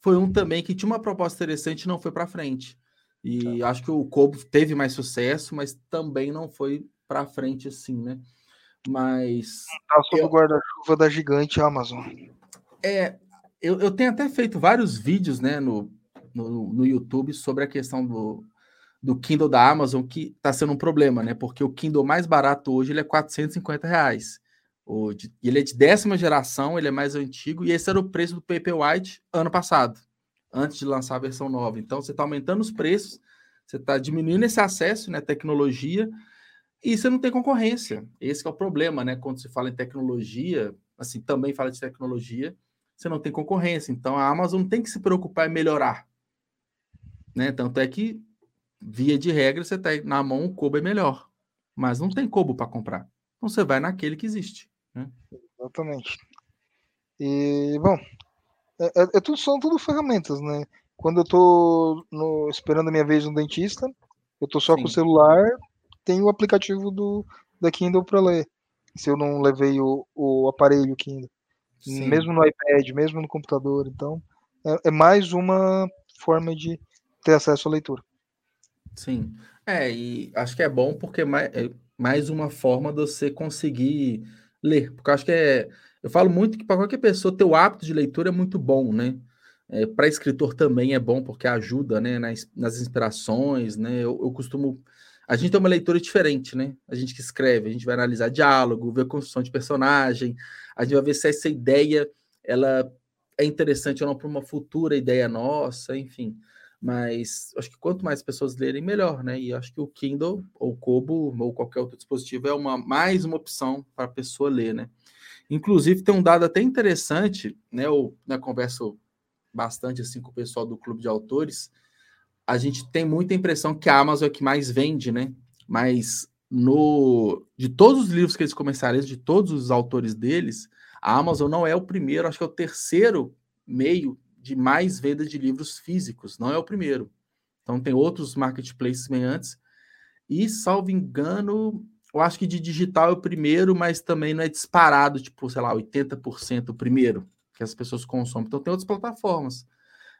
Foi um também que tinha uma proposta interessante e não foi para frente. E tá. acho que o Kobo teve mais sucesso, mas também não foi para frente assim, né? Mas. Tá sob o guarda-chuva da gigante Amazon. É, eu, eu tenho até feito vários vídeos né, no, no, no YouTube sobre a questão do, do Kindle da Amazon, que está sendo um problema, né? Porque o Kindle mais barato hoje ele é 450 reais. O de, ele é de décima geração, ele é mais antigo, e esse era o preço do Paperwhite ano passado, antes de lançar a versão nova. Então, você está aumentando os preços, você está diminuindo esse acesso, né? Tecnologia, e você não tem concorrência. Esse é o problema, né? Quando se fala em tecnologia, assim, também fala de tecnologia, você não tem concorrência. Então a Amazon tem que se preocupar em melhorar. Né? Tanto é que, via de regra, você está na mão, o Kobo é melhor. Mas não tem Kobo para comprar. Então você vai naquele que existe. Né? Exatamente. E, bom, é, é, é, tudo, são tudo ferramentas, né? Quando eu estou esperando a minha vez no dentista, eu estou só Sim. com o celular, tem o aplicativo do, da Kindle para ler. Se eu não levei o, o aparelho Kindle. Sim. Mesmo no iPad, mesmo no computador. Então, é, é, mais uma forma de ter acesso à leitura. Sim. É, e acho que é bom porque é mais, é mais uma forma de você conseguir ler. Porque acho que é. Eu falo muito que para qualquer pessoa ter o hábito de leitura é muito bom, né? É, para escritor também é bom porque ajuda né, nas, nas inspirações, né? Eu, eu costumo a gente tem uma leitura diferente, né? A gente que escreve, a gente vai analisar diálogo, ver construção de personagem, a gente vai ver se essa ideia ela é interessante ou não para uma futura ideia nossa, enfim. Mas acho que quanto mais pessoas lerem, melhor, né? E acho que o Kindle, ou o Kobo, ou qualquer outro dispositivo é uma mais uma opção para a pessoa ler, né? Inclusive, tem um dado até interessante, né? Eu né, converso bastante assim com o pessoal do Clube de Autores, a gente tem muita impressão que a Amazon é que mais vende, né? Mas no de todos os livros que eles comercializam, de todos os autores deles, a Amazon não é o primeiro, acho que é o terceiro meio de mais venda de livros físicos, não é o primeiro. Então tem outros marketplaces bem antes. E, salvo engano, eu acho que de digital é o primeiro, mas também não é disparado, tipo, sei lá, 80% o primeiro que as pessoas consomem. Então tem outras plataformas.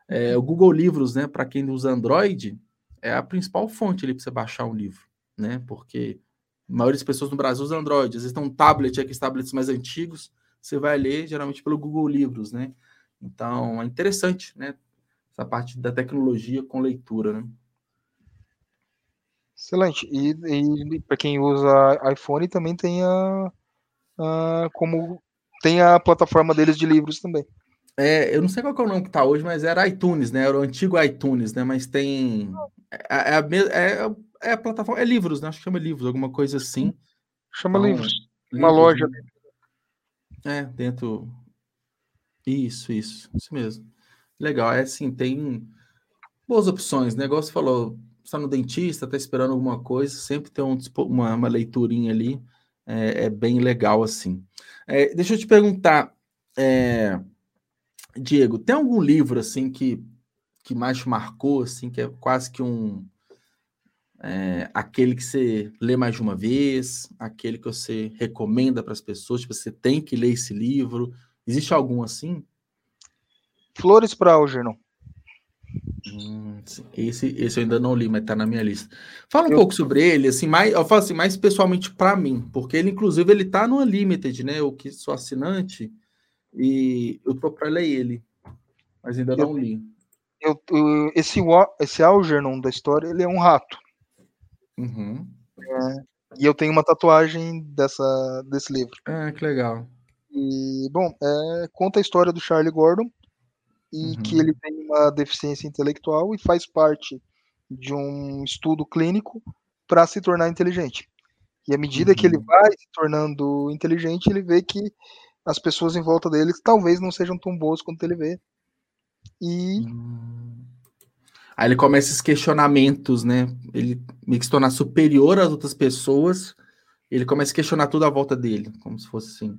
É, o Google Livros, né, para quem usa Android, é a principal fonte ali para você baixar um livro, né? Porque a maioria das pessoas no Brasil usa Android. Às vezes tem um tablet, aqueles tablets mais antigos, você vai ler geralmente pelo Google Livros, né? Então é interessante, né? Essa parte da tecnologia com leitura, né? Excelente. E, e para quem usa iPhone também tem a, a, como tem a plataforma deles de livros também. É, eu não sei qual é o nome que tá hoje, mas era iTunes, né? Era o antigo iTunes, né? Mas tem. É, é, a, é, é a plataforma. É livros, né? Acho que chama livros, alguma coisa assim. Chama então, livros. Uma livros, loja. Né? É, dentro. Isso, isso. Isso mesmo. Legal. É assim, tem boas opções. O negócio falou. Está no dentista, está esperando alguma coisa, sempre tem um, uma, uma leiturinha ali. É, é, bem legal assim. É, deixa eu te perguntar. É, Diego, tem algum livro assim que, que mais te marcou, assim, que é quase que um é, aquele que você lê mais de uma vez, aquele que você recomenda para as pessoas, tipo, você tem que ler esse livro. Existe algum assim? Flores para Algernon. Hum, esse, esse eu ainda não li, mas está na minha lista. Fala um eu... pouco sobre ele, assim, mais, eu falo assim, mais pessoalmente para mim, porque ele, inclusive, ele está no Unlimited, né? Eu que sou assinante, e eu tô para ler ele, mas ainda não li. Eu, eu, esse, esse Algernon da história, ele é um rato. Uhum. É, e eu tenho uma tatuagem dessa, desse livro. Ah, que legal. E, bom, é, conta a história do Charlie Gordon e uhum. que ele tem uma deficiência intelectual e faz parte de um estudo clínico para se tornar inteligente. E à medida uhum. que ele uhum. vai se tornando inteligente, ele vê que as pessoas em volta dele talvez não sejam tão boas quanto ele vê. E. Hum. Aí ele começa esses questionamentos, né? Ele meio que se torna superior às outras pessoas. Ele começa a questionar tudo à volta dele, como se fosse assim.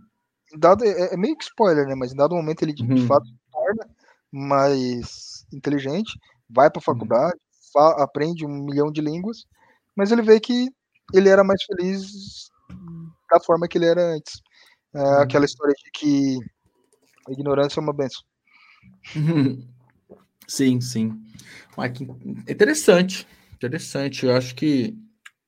Dado, é, é meio que spoiler, né? Mas em dado momento ele de, uhum. fato se torna mais inteligente, vai para a uhum. faculdade, uhum. aprende um milhão de línguas, mas ele vê que ele era mais feliz da forma que ele era antes. É uhum. aquela história de que a ignorância é uma benção. Sim, sim. Mas interessante, interessante. Eu acho que,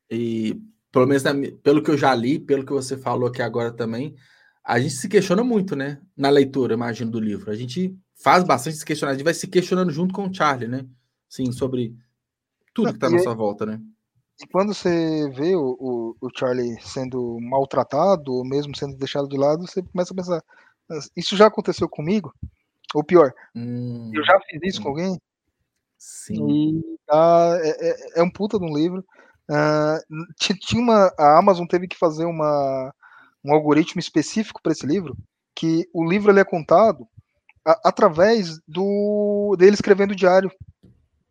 e, pelo menos na, pelo que eu já li, pelo que você falou aqui agora também, a gente se questiona muito, né? Na leitura, imagino, do livro. A gente faz bastante se questionar, a gente vai se questionando junto com o Charlie, né? Sim, sobre tudo que está à nossa volta, né? E quando você vê o, o, o, Charlie sendo maltratado, ou mesmo sendo deixado de lado, você começa a pensar: isso já aconteceu comigo? Ou pior, hum, eu já fiz isso sim. com alguém? Sim. E ah, é, é, um puta de um livro. Uh, tinha uma, a Amazon teve que fazer uma, um algoritmo específico para esse livro, que o livro ele é contado a, através do dele escrevendo o diário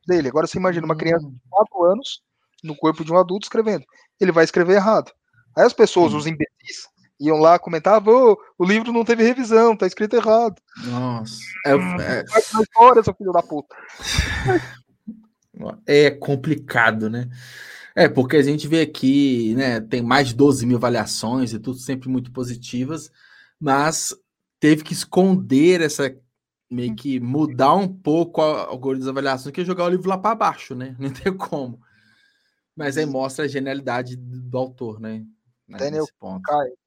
dele. Agora você imagina uma criança de 4 anos no corpo de um adulto escrevendo. Ele vai escrever errado. Aí as pessoas, Sim. os imbecis, iam lá comentar, oh, o livro não teve revisão, tá escrito errado. Nossa. É, hum, é... história, seu filho da puta. É complicado, né? É, porque a gente vê aqui, né, tem mais de 12 mil avaliações e tudo sempre muito positivas, mas teve que esconder essa, meio que mudar um pouco o algoritmo das avaliações, que é jogar o livro lá para baixo, né? Não tem como. Mas aí mostra a genialidade do autor, né? Daniel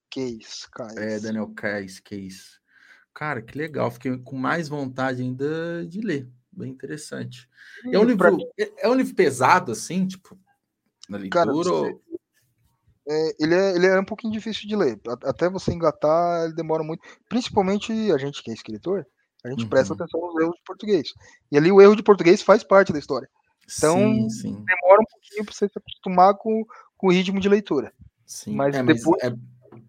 Case, Case. É, Daniel Case, Case. Cara, que legal. Fiquei com mais vontade ainda de ler. Bem interessante. É um livro, é, é um livro pesado, assim, tipo, na leitura? Cara, ou... é, ele, é, ele é um pouquinho difícil de ler. Até você engatar, ele demora muito. Principalmente a gente que é escritor, a gente uhum. presta atenção nos erros de português. E ali o erro de português faz parte da história. Então, sim, sim. demora um pouquinho para você se acostumar com, com o ritmo de leitura. Sim, mas, é, mas depois... é,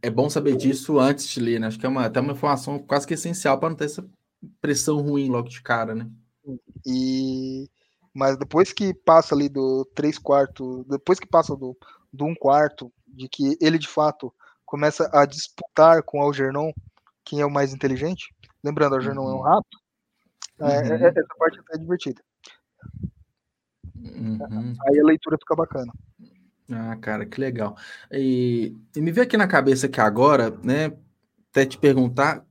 é bom saber disso antes de ler, né? Acho que é uma, até uma informação quase que essencial para não ter essa pressão ruim logo de cara, né? E mas depois que passa ali do 3 quartos, depois que passa do, do 1 quarto, de que ele de fato começa a disputar com Algernon quem é o mais inteligente, lembrando, Algernon uhum. é um uhum. rato, é, uhum. é, essa parte é divertida. Uhum. Aí a leitura fica bacana. Ah, cara, que legal. E, e, me veio aqui na cabeça que agora, né, até te perguntar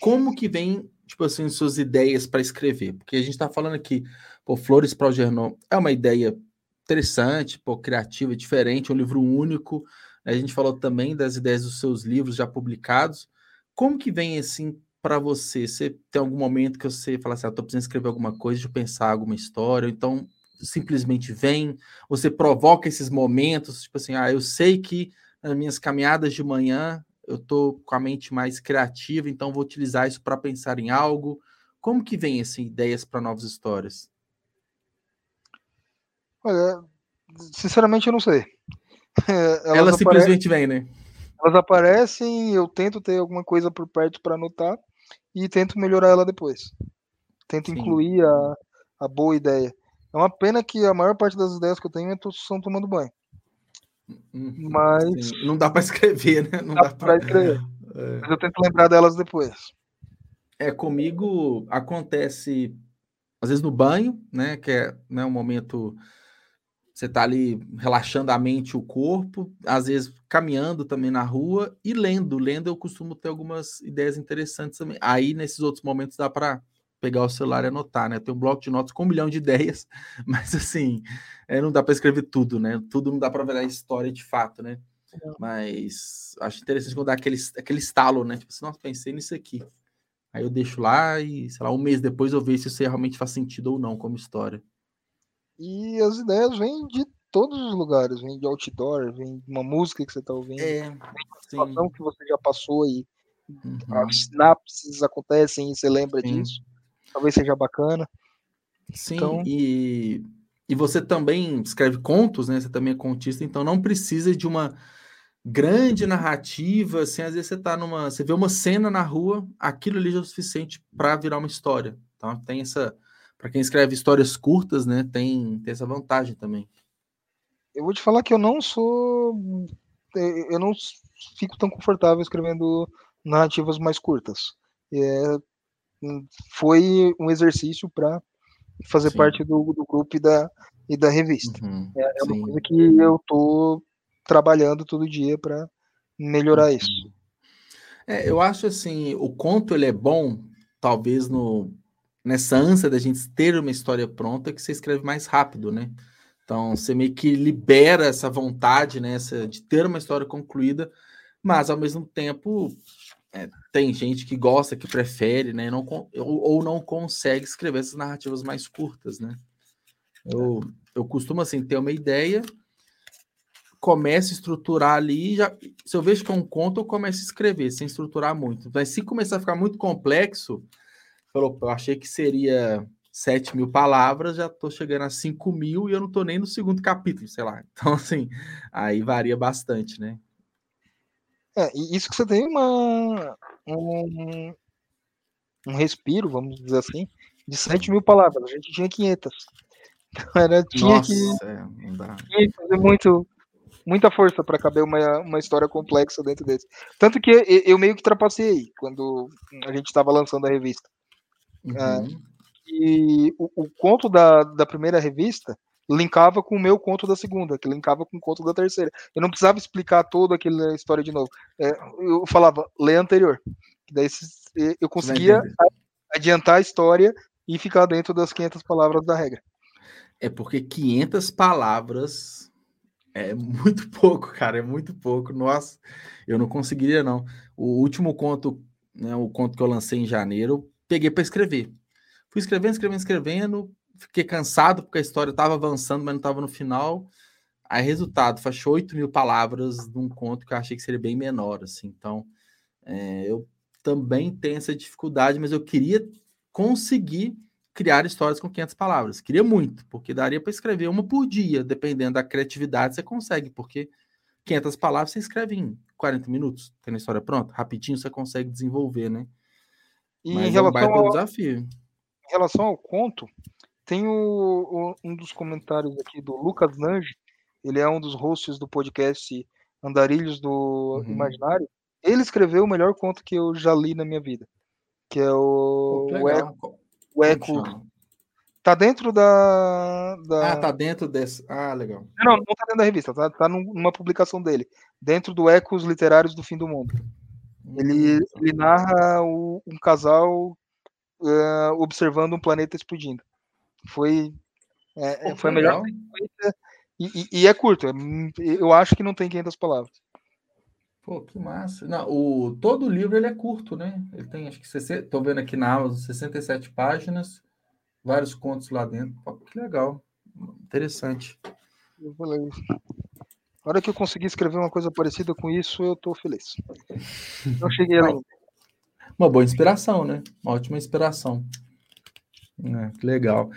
como que vem, tipo assim, suas ideias para escrever, porque a gente está falando aqui, pô, Flores para o Gernon é uma ideia interessante, pô, criativa, diferente, um livro único. A gente falou também das ideias dos seus livros já publicados. Como que vem assim para você? Você tem algum momento que você fala assim, ah, tô precisando escrever alguma coisa, de pensar alguma história, ou então simplesmente vem, você provoca esses momentos, tipo assim, ah, eu sei que nas minhas caminhadas de manhã eu tô com a mente mais criativa, então vou utilizar isso para pensar em algo. Como que vem assim, ideias para novas histórias? Olha, sinceramente eu não sei. Elas, Elas simplesmente vêm, né? Elas aparecem, eu tento ter alguma coisa por perto para anotar e tento melhorar ela depois. Tento Sim. incluir a, a boa ideia. É uma pena que a maior parte das ideias que eu tenho são tomando banho. Uhum. Mas. Sim. Não dá para escrever, né? Não dá, dá para escrever. É. Mas eu tento lembrar delas depois. É, comigo acontece às vezes no banho, né? Que é né, um momento você tá ali relaxando a mente e o corpo, às vezes caminhando também na rua e lendo. Lendo eu costumo ter algumas ideias interessantes também. Aí, nesses outros momentos, dá para pegar o celular e anotar, né? Tem um bloco de notas com um milhão de ideias, mas assim, é, não dá para escrever tudo, né? Tudo não dá para virar história de fato, né? Mas acho interessante quando dá aquele, aquele estalo, né? Tipo assim, nossa, pensei nisso aqui. Aí eu deixo lá e, sei lá, um mês depois eu vejo se isso realmente faz sentido ou não como história. E as ideias vêm de todos os lugares, vem de outdoor, vem de uma música que você está ouvindo, é, vem de uma situação que você já passou e uhum. as sinapses acontecem e você lembra sim. disso. Talvez seja bacana. Sim, então... e, e você também escreve contos, né? Você também é contista, então não precisa de uma grande narrativa, assim, às vezes você tá numa, você vê uma cena na rua, aquilo ali já é o suficiente para virar uma história. Então tem essa para quem escreve histórias curtas, né, tem, tem essa vantagem também. Eu vou te falar que eu não sou. Eu não fico tão confortável escrevendo narrativas mais curtas. É, foi um exercício para fazer sim. parte do, do, grupo e da, e da revista. Uhum, é, é uma coisa que eu tô trabalhando todo dia para melhorar uhum. isso. É, eu acho assim, o conto ele é bom, talvez no nessa ânsia da gente ter uma história pronta que você escreve mais rápido, né? Então você meio que libera essa vontade, né, essa, de ter uma história concluída, mas ao mesmo tempo é, tem gente que gosta, que prefere, né, não, ou, ou, não consegue escrever essas narrativas mais curtas, né? Eu, eu costumo assim ter uma ideia, começo a estruturar ali, já, se eu vejo que é um conto, eu começo a escrever, sem estruturar muito. Mas se começar a ficar muito complexo, eu achei que seria 7 mil palavras, já estou chegando a 5 mil e eu não estou nem no segundo capítulo, sei lá. Então, assim, aí varia bastante, né? É, isso que você tem uma, um, um respiro, vamos dizer assim, de 7 mil palavras. A gente tinha 500. Então, era, tinha Nossa, que, é, tinha que fazer muito, muita força para caber uma, uma história complexa dentro desse. Tanto que eu meio que trapacei quando a gente estava lançando a revista. Uhum. e o, o, conto da, da primeira revista linkava com o meu conto da segunda, que linkava com o conto da terceira. Eu não precisava explicar toda aquela história de novo. É, eu falava, lê anterior. Daí eu conseguia adiantar a história e ficar dentro das 500 palavras da regra. É porque 500 palavras é muito pouco, cara, é muito pouco. Nossa, eu não conseguiria não. O último conto, né, o conto que eu lancei em janeiro, peguei para escrever. Fui escrevendo, escrevendo, escrevendo, fiquei cansado porque a história estava avançando, mas não estava no final. Aí, resultado, fechou 8 mil palavras num conto que eu achei que seria bem menor, assim. Então, é, eu também tenho essa dificuldade, mas eu queria conseguir criar histórias com 500 palavras. Queria muito, porque daria para escrever uma por dia, dependendo da criatividade, você consegue, porque 500 palavras você escreve em 40 minutos, tendo a história pronta, rapidinho você consegue desenvolver, né? E Mas em relação é um ao, desafio. Em relação ao conto, tem o, o, um dos comentários aqui do Lucas Nange, ele é um dos hosts do podcast Andarilhos do uhum. Imaginário. Ele escreveu o melhor conto que eu já li na minha vida, que é o, o Eco. O Eco tá dentro da, da, Ah, tá dentro desse. Ah, legal. Não, não tá dentro da revista, tá, tá numa publicação dele. Dentro do Ecos Literários do Fim do Mundo. Ele, hum, ele narra o, um casal uh, observando um planeta explodindo. Foi, é, Pô, foi a melhor e, e, e, é curto. É, eu acho que não tem 500 palavras. Pô, que massa. Não, o, todo o livro ele é curto, né? Ele tem, acho que, estou vendo aqui na Amazon, 67 páginas, vários contos lá dentro. Pô, que legal. Interessante. Eu falei. Na hora que eu conseguir escrever uma coisa parecida com isso, eu tô feliz. Não cheguei lá. Uma boa inspiração, né? Uma ótima inspiração. É, que legal.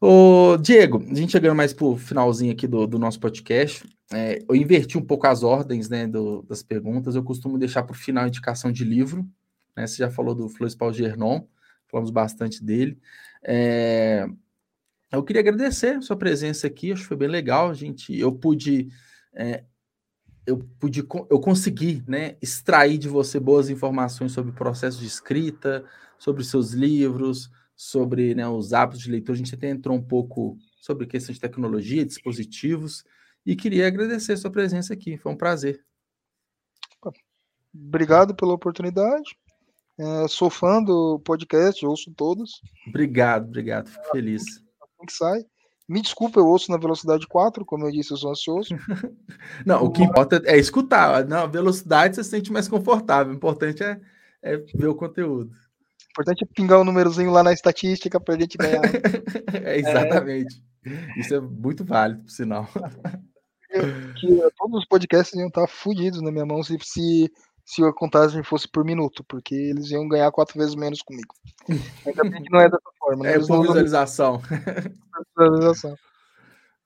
Ô, Diego, a gente chegando mais pro finalzinho aqui do, do nosso podcast, é, eu inverti um pouco as ordens né, do, das perguntas. Eu costumo deixar para o final a indicação de livro. Né? Você já falou do Flores Paul Gernon, falamos bastante dele. É, eu queria agradecer a sua presença aqui, acho que foi bem legal. Gente, eu pude, é, eu pude, eu consegui, né, extrair de você boas informações sobre o processo de escrita, sobre seus livros, sobre né, os hábitos de leitura. A gente até entrou um pouco sobre questão de tecnologia, dispositivos, e queria agradecer a sua presença aqui. Foi um prazer. Obrigado pela oportunidade. É, sou fã do podcast, ouço todos. Obrigado, obrigado. Fico feliz. Assim que sai. Me desculpa, eu ouço na velocidade 4, como eu disse, eu sou ansioso. Não, o que importa é escutar. Na velocidade você se sente mais confortável. O importante é, é ver o conteúdo. Importante é pingar o um númerozinho lá na estatística para a gente ganhar. é, exatamente. É... Isso é muito válido, por sinal. Que todos os podcasts iam estar fodidos na minha mão se, se se a contagem fosse por minuto, porque eles iam ganhar quatro vezes menos comigo. Ainda bem que não é dessa forma. Né? É por visualização. visualização.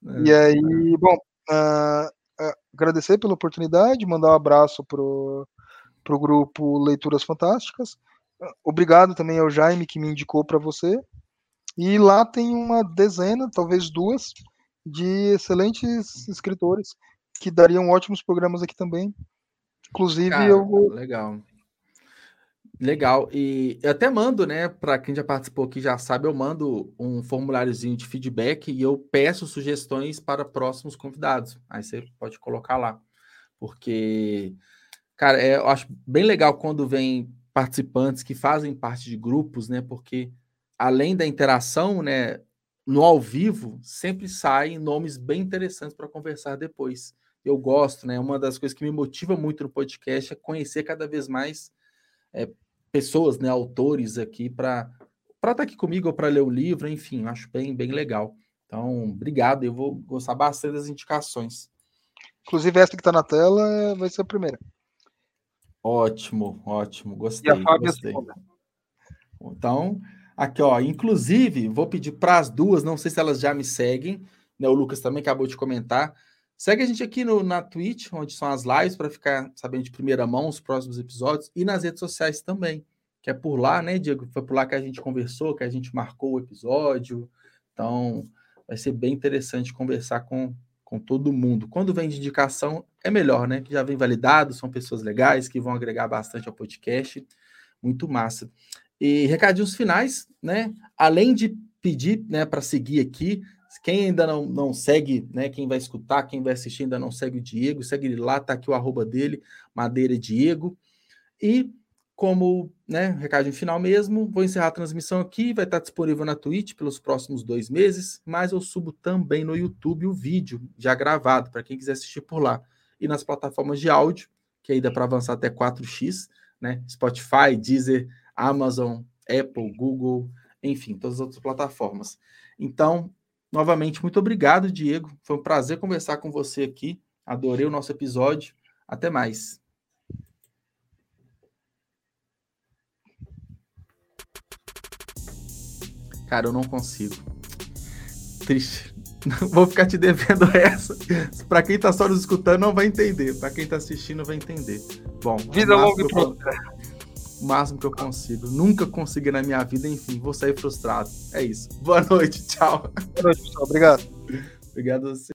É. E aí, bom, uh, uh, agradecer pela oportunidade, mandar um abraço pro, pro grupo Leituras Fantásticas. Obrigado também ao Jaime que me indicou para você. E lá tem uma dezena, talvez duas, de excelentes escritores que dariam ótimos programas aqui também. Inclusive, Cara, eu. Legal. Legal. E eu até mando, né, para quem já participou aqui já sabe, eu mando um formuláriozinho de feedback e eu peço sugestões para próximos convidados. Aí você pode colocar lá. Porque, cara, é, eu acho bem legal quando vem participantes que fazem parte de grupos, né? Porque além da interação, né, no ao vivo, sempre saem nomes bem interessantes para conversar depois eu gosto, né? Uma das coisas que me motiva muito no podcast é conhecer cada vez mais é, pessoas, né, autores aqui para para estar tá aqui comigo ou para ler o livro, enfim, acho bem bem legal. Então, obrigado, eu vou gostar bastante das indicações. Inclusive essa que está na tela é, vai ser a primeira. Ótimo, ótimo, gostei. E a Fábio gostei. Então, aqui ó, inclusive vou pedir para as duas, não sei se elas já me seguem, né? O Lucas também acabou de comentar Segue a gente aqui no, na Twitch, onde são as lives, para ficar sabendo de primeira mão os próximos episódios, e nas redes sociais também, que é por lá, né, Diego? Foi por lá que a gente conversou, que a gente marcou o episódio. Então, vai ser bem interessante conversar com, com todo mundo. Quando vem de indicação, é melhor, né? Que já vem validado, são pessoas legais que vão agregar bastante ao podcast. Muito massa. E recadinhos finais, né? Além de pedir né, para seguir aqui, quem ainda não, não segue, né? Quem vai escutar, quem vai assistir ainda não segue o Diego, segue ele lá, tá aqui o arroba dele, Madeira Diego. E como né, recado final mesmo, vou encerrar a transmissão aqui, vai estar disponível na Twitch pelos próximos dois meses, mas eu subo também no YouTube o vídeo já gravado, para quem quiser assistir por lá. E nas plataformas de áudio, que aí dá para avançar até 4x, né? Spotify, Deezer, Amazon, Apple, Google, enfim, todas as outras plataformas. Então, Novamente, muito obrigado, Diego. Foi um prazer conversar com você aqui. Adorei o nosso episódio. Até mais. Cara, eu não consigo. Triste. Vou ficar te devendo essa. Para quem tá só nos escutando, não vai entender. Para quem tá assistindo, vai entender. Bom, vida longa e próspera o máximo que eu consigo. Nunca consegui na minha vida, enfim, vou sair frustrado. É isso. Boa noite, tchau. Boa noite, pessoal. Obrigado. Obrigado a você.